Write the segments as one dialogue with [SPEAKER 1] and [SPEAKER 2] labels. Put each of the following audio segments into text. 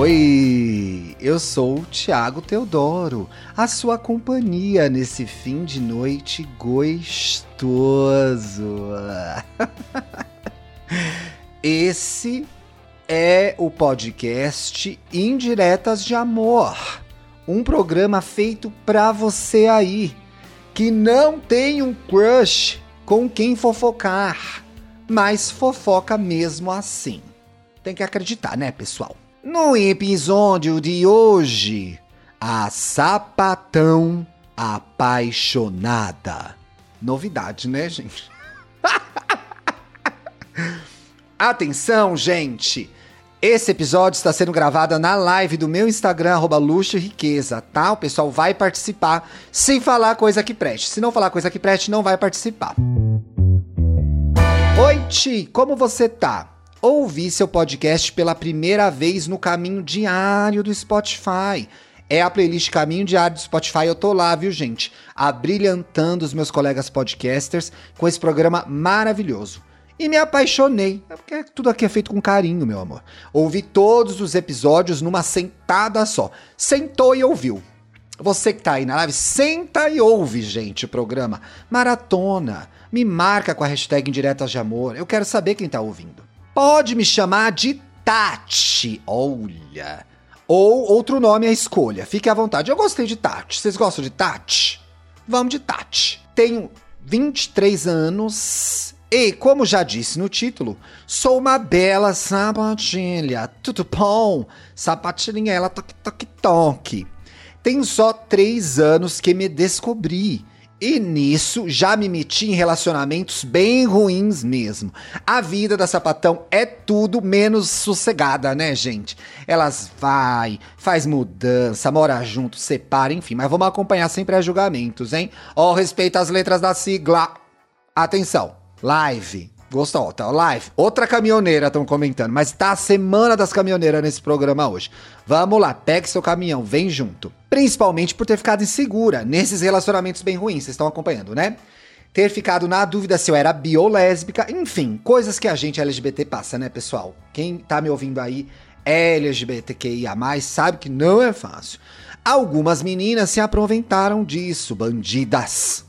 [SPEAKER 1] Oi, eu sou o Tiago Teodoro, a sua companhia nesse fim de noite gostoso. Esse é o podcast Indiretas de Amor, um programa feito pra você aí que não tem um crush com quem fofocar, mas fofoca mesmo assim. Tem que acreditar, né, pessoal? No episódio de hoje, a sapatão apaixonada. Novidade, né, gente? Atenção, gente! Esse episódio está sendo gravado na live do meu Instagram, arroba Riqueza, tá? O pessoal vai participar sem falar coisa que preste. Se não falar coisa que preste, não vai participar. Oi, Ti, como você tá? Ouvi seu podcast pela primeira vez no Caminho Diário do Spotify. É a playlist Caminho Diário do Spotify, eu tô lá, viu, gente? Abrilhantando os meus colegas podcasters com esse programa maravilhoso e me apaixonei. É porque tudo aqui é feito com carinho, meu amor. Ouvi todos os episódios numa sentada só. Sentou e ouviu. Você que tá aí na live, senta e ouve, gente, o programa. Maratona. Me marca com a hashtag Indiretas de Amor. Eu quero saber quem tá ouvindo. Pode me chamar de Tati. Olha. Ou outro nome à escolha. Fique à vontade. Eu gostei de Tati. Vocês gostam de Tati? Vamos de Tati. Tenho 23 anos e, como já disse no título, sou uma bela sapatilha. Tudo bom? Sapatilhinha, ela toque, toque, toque. Tem só três anos que me descobri. E nisso já me meti em relacionamentos bem ruins mesmo. A vida da sapatão é tudo menos sossegada, né, gente? Elas vai, faz mudança, mora junto, separa, enfim. Mas vamos acompanhar sempre a julgamentos, hein? Ó, respeito às letras da sigla. Atenção! Live. Gostou, tá? Live. Outra caminhoneira estão comentando, mas tá a semana das caminhoneiras nesse programa hoje. Vamos lá, pegue seu caminhão, vem junto. Principalmente por ter ficado insegura nesses relacionamentos bem ruins, vocês estão acompanhando, né? Ter ficado na dúvida se eu era bi ou lésbica, enfim, coisas que a gente LGBT passa, né, pessoal? Quem tá me ouvindo aí é LGBTQIA, sabe que não é fácil. Algumas meninas se aproveitaram disso, bandidas.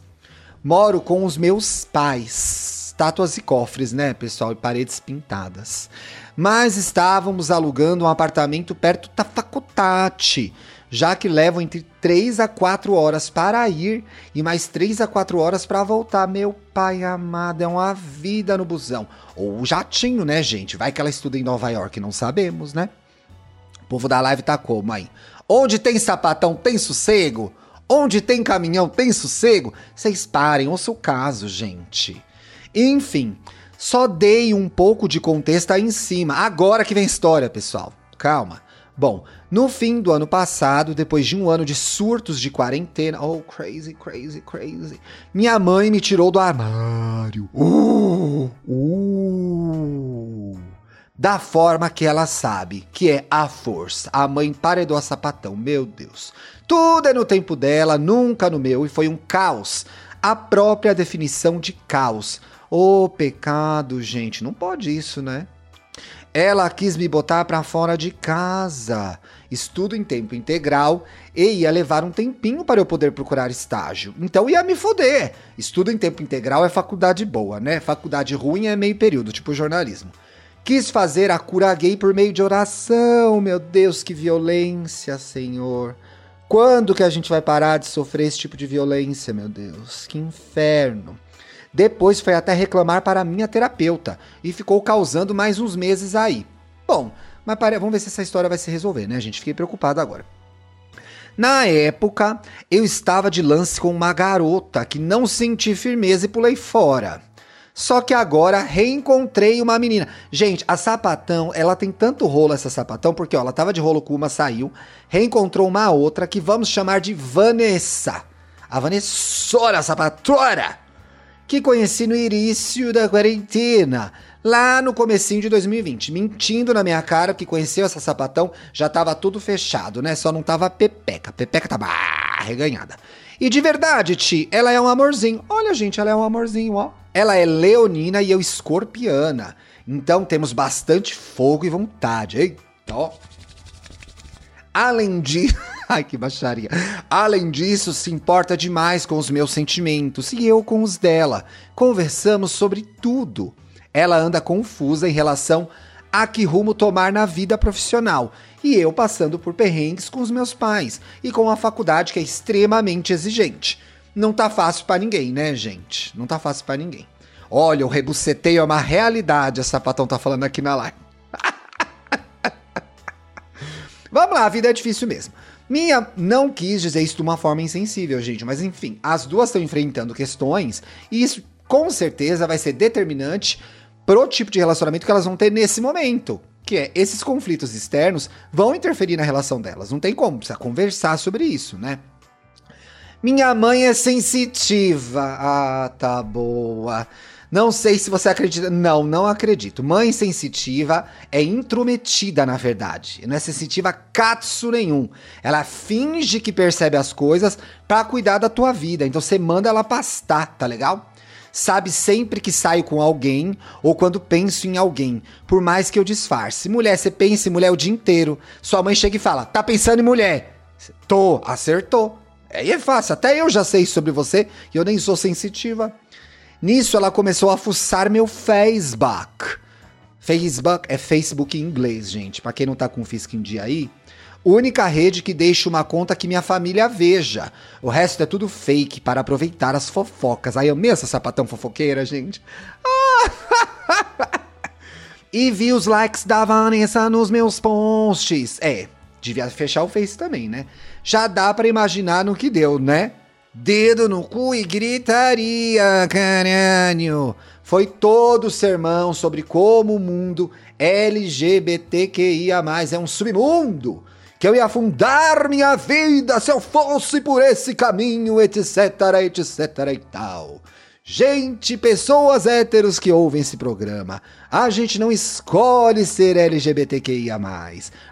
[SPEAKER 1] Moro com os meus pais estátuas e cofres, né, pessoal, e paredes pintadas. Mas estávamos alugando um apartamento perto da faculdade, já que levam entre 3 a 4 horas para ir e mais 3 a 4 horas para voltar. Meu pai amado, é uma vida no busão. Ou jatinho, né, gente? Vai que ela estuda em Nova York, não sabemos, né? O povo da live tá como aí? Onde tem sapatão, tem sossego? Onde tem caminhão, tem sossego? Vocês parem, ouça o caso, gente. Enfim, só dei um pouco de contexto aí em cima. Agora que vem história, pessoal. Calma. Bom, no fim do ano passado, depois de um ano de surtos de quarentena, oh, crazy, crazy, crazy, minha mãe me tirou do armário. Uh, uh, da forma que ela sabe, que é a força. A mãe paredou a sapatão, meu Deus. Tudo é no tempo dela, nunca no meu, e foi um caos. A própria definição de caos. Ô oh, pecado, gente, não pode isso, né? Ela quis me botar para fora de casa. Estudo em tempo integral e ia levar um tempinho para eu poder procurar estágio. Então ia me foder. Estudo em tempo integral é faculdade boa, né? Faculdade ruim é meio período, tipo jornalismo. Quis fazer a cura gay por meio de oração. Meu Deus, que violência, Senhor. Quando que a gente vai parar de sofrer esse tipo de violência, meu Deus? Que inferno. Depois foi até reclamar para a minha terapeuta e ficou causando mais uns meses aí. Bom, mas vamos ver se essa história vai se resolver, né, gente? Fiquei preocupado agora. Na época, eu estava de lance com uma garota que não senti firmeza e pulei fora. Só que agora reencontrei uma menina. Gente, a sapatão, ela tem tanto rolo essa sapatão, porque ó, ela tava de rolo com uma, saiu, reencontrou uma outra que vamos chamar de Vanessa. A Vanessora Sapatora que conheci no início da quarentena, lá no comecinho de 2020, mentindo na minha cara que conheceu essa sapatão, já tava tudo fechado, né? Só não tava Pepeca. Pepeca tava reganhada. E de verdade, Ti, ela é um amorzinho. Olha, gente, ela é um amorzinho, ó. Ela é leonina e eu escorpiana. Então temos bastante fogo e vontade. Eita, ó. Além de. Ai, que baixaria. Além disso, se importa demais com os meus sentimentos e eu com os dela. Conversamos sobre tudo. Ela anda confusa em relação a que rumo tomar na vida profissional. E eu passando por perrengues com os meus pais e com a faculdade que é extremamente exigente. Não tá fácil para ninguém, né, gente? Não tá fácil para ninguém. Olha, o rebuceteio é uma realidade, a sapatão tá falando aqui na live. Vamos lá, a vida é difícil mesmo. Minha não quis dizer isso de uma forma insensível, gente, mas enfim, as duas estão enfrentando questões e isso com certeza vai ser determinante pro tipo de relacionamento que elas vão ter nesse momento. Que é, esses conflitos externos vão interferir na relação delas. Não tem como, precisa conversar sobre isso, né? Minha mãe é sensitiva. Ah, tá boa. Não sei se você acredita. Não, não acredito. Mãe sensitiva é intrometida, na verdade. Não é sensitiva catsu nenhum. Ela finge que percebe as coisas para cuidar da tua vida. Então você manda ela pastar, tá legal? Sabe sempre que saio com alguém ou quando penso em alguém, por mais que eu disfarce. Mulher, você pensa em mulher o dia inteiro. Sua mãe chega e fala: "Tá pensando em mulher?" Tô, acertou. Aí é fácil, até eu já sei sobre você e eu nem sou sensitiva. Nisso, ela começou a fuçar meu Facebook. Facebook é Facebook em inglês, gente. Pra quem não tá com o Fisk em dia aí, única rede que deixa uma conta que minha família veja. O resto é tudo fake para aproveitar as fofocas. Aí eu essa sapatão fofoqueira, gente. e vi os likes da Vanessa nos meus posts. É, devia fechar o Face também, né? Já dá para imaginar no que deu, né? dedo no cu e gritaria, caralho. Foi todo o sermão sobre como o mundo LGBTQIA+, é um submundo, que eu ia afundar minha vida se eu fosse por esse caminho, etc, etc e tal. Gente, pessoas héteros que ouvem esse programa, a gente não escolhe ser LGBTQIA+.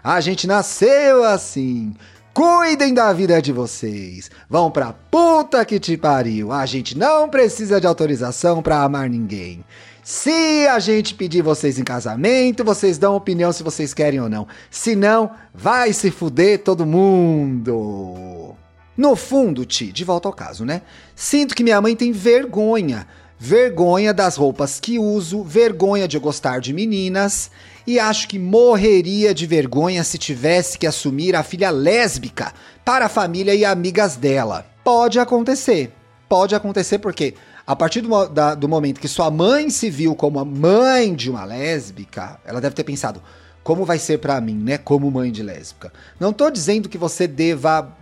[SPEAKER 1] A gente nasceu assim. Cuidem da vida de vocês. Vão pra puta que te pariu. A gente não precisa de autorização para amar ninguém. Se a gente pedir vocês em casamento, vocês dão opinião se vocês querem ou não. Se não, vai se fuder todo mundo. No fundo, Ti, de volta ao caso, né? Sinto que minha mãe tem vergonha. Vergonha das roupas que uso, vergonha de gostar de meninas e acho que morreria de vergonha se tivesse que assumir a filha lésbica para a família e amigas dela. Pode acontecer. Pode acontecer porque a partir do, da, do momento que sua mãe se viu como a mãe de uma lésbica, ela deve ter pensado: como vai ser para mim, né? Como mãe de lésbica. Não tô dizendo que você deva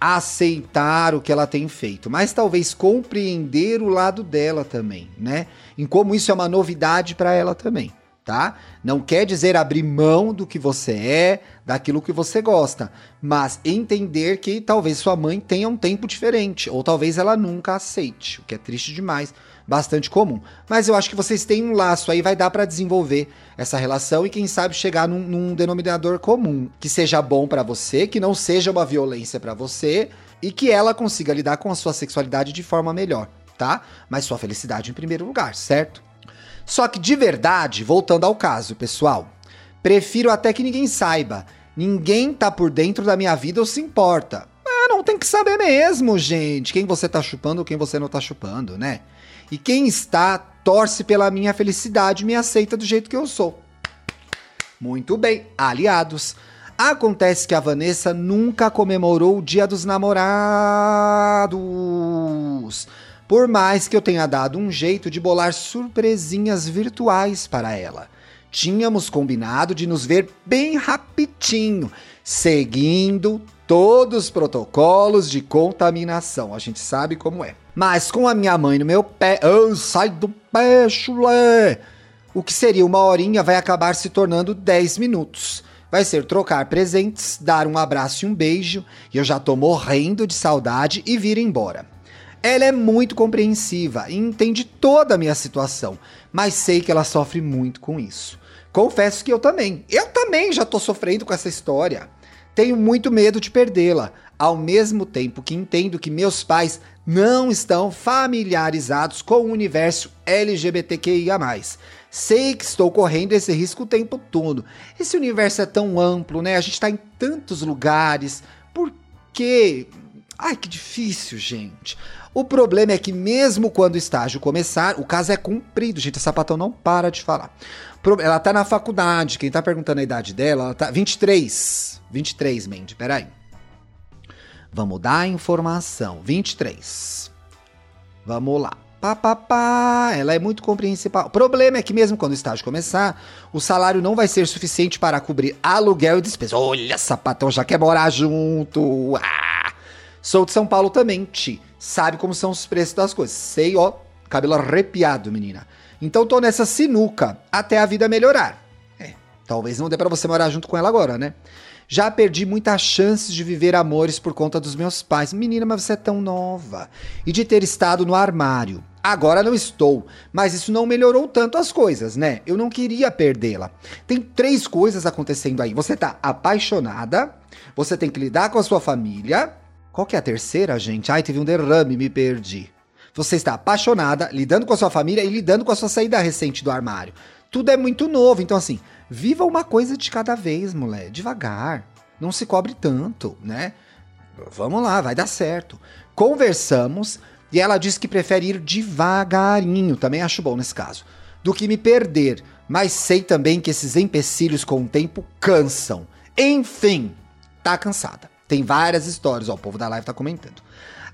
[SPEAKER 1] aceitar o que ela tem feito, mas talvez compreender o lado dela também, né? Em como isso é uma novidade para ela também tá? Não quer dizer abrir mão do que você é, daquilo que você gosta, mas entender que talvez sua mãe tenha um tempo diferente, ou talvez ela nunca aceite, o que é triste demais, bastante comum. Mas eu acho que vocês têm um laço aí, vai dar para desenvolver essa relação e quem sabe chegar num, num denominador comum, que seja bom para você, que não seja uma violência para você e que ela consiga lidar com a sua sexualidade de forma melhor, tá? Mas sua felicidade em primeiro lugar, certo? Só que de verdade, voltando ao caso, pessoal, prefiro até que ninguém saiba. Ninguém tá por dentro da minha vida ou se importa. Ah, não tem que saber mesmo, gente, quem você tá chupando ou quem você não tá chupando, né? E quem está, torce pela minha felicidade e me aceita do jeito que eu sou. Muito bem, aliados. Acontece que a Vanessa nunca comemorou o Dia dos Namorados por mais que eu tenha dado um jeito de bolar surpresinhas virtuais para ela. Tínhamos combinado de nos ver bem rapidinho, seguindo todos os protocolos de contaminação. A gente sabe como é. Mas com a minha mãe no meu pé, oh, sai do pé, chulé! O que seria uma horinha vai acabar se tornando 10 minutos. Vai ser trocar presentes, dar um abraço e um beijo, e eu já tô morrendo de saudade e vir embora. Ela é muito compreensiva e entende toda a minha situação, mas sei que ela sofre muito com isso. Confesso que eu também. Eu também já tô sofrendo com essa história. Tenho muito medo de perdê-la, ao mesmo tempo que entendo que meus pais não estão familiarizados com o universo LGBTQIA. Sei que estou correndo esse risco o tempo todo. Esse universo é tão amplo, né? A gente está em tantos lugares. Por quê? Ai, que difícil, gente. O problema é que, mesmo quando o estágio começar, o caso é cumprido, gente. A sapatão não para de falar. Ela tá na faculdade. Quem tá perguntando a idade dela, ela tá. 23. 23, Mandy, peraí. Vamos dar informação. 23. Vamos lá. Pá, pá, pá. Ela é muito compreensiva. O problema é que, mesmo quando o estágio começar, o salário não vai ser suficiente para cobrir aluguel e despesa. Olha, sapatão já quer morar junto. Ah! Sou de São Paulo também, Ti. Sabe como são os preços das coisas. Sei, ó, cabelo arrepiado, menina. Então tô nessa sinuca até a vida melhorar. É, talvez não dê para você morar junto com ela agora, né? Já perdi muitas chances de viver amores por conta dos meus pais. Menina, mas você é tão nova. E de ter estado no armário. Agora não estou, mas isso não melhorou tanto as coisas, né? Eu não queria perdê-la. Tem três coisas acontecendo aí. Você tá apaixonada, você tem que lidar com a sua família. Qual que é a terceira, gente? Ai, teve um derrame, me perdi. Você está apaixonada, lidando com a sua família e lidando com a sua saída recente do armário. Tudo é muito novo, então assim, Viva uma coisa de cada vez, mulher, devagar. Não se cobre tanto, né? Vamos lá, vai dar certo. Conversamos e ela disse que prefere ir devagarinho, também acho bom nesse caso, do que me perder, mas sei também que esses empecilhos com o tempo cansam. Enfim, tá cansada. Tem várias histórias, ó, o povo da live tá comentando.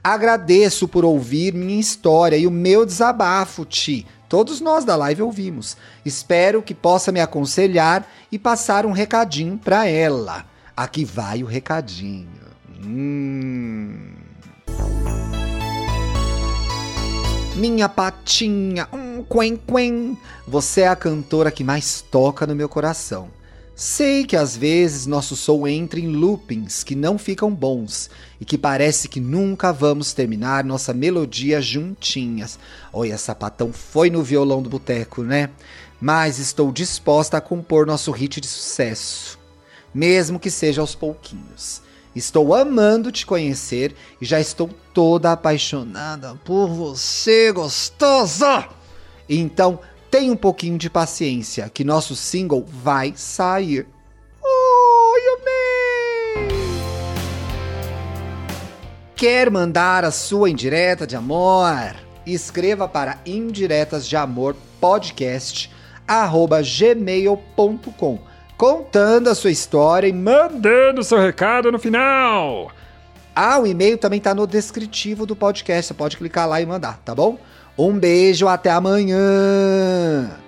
[SPEAKER 1] Agradeço por ouvir minha história e o meu desabafo, Ti. Todos nós da live ouvimos. Espero que possa me aconselhar e passar um recadinho para ela. Aqui vai o recadinho. Hum. Minha patinha, um quen quen. Você é a cantora que mais toca no meu coração. Sei que às vezes nosso som entra em loopings que não ficam bons e que parece que nunca vamos terminar nossa melodia juntinhas. Olha, sapatão foi no violão do boteco, né? Mas estou disposta a compor nosso hit de sucesso, mesmo que seja aos pouquinhos. Estou amando te conhecer e já estou toda apaixonada por você, gostosa! Então, Tenha um pouquinho de paciência, que nosso single vai sair. Oi! Quer mandar a sua indireta de amor? Escreva para indiretas de amor podcast gmail.com contando a sua história e mandando seu recado no final. Ah, o e-mail também está no descritivo do podcast. Você pode clicar lá e mandar, tá bom? Um beijo, até amanhã!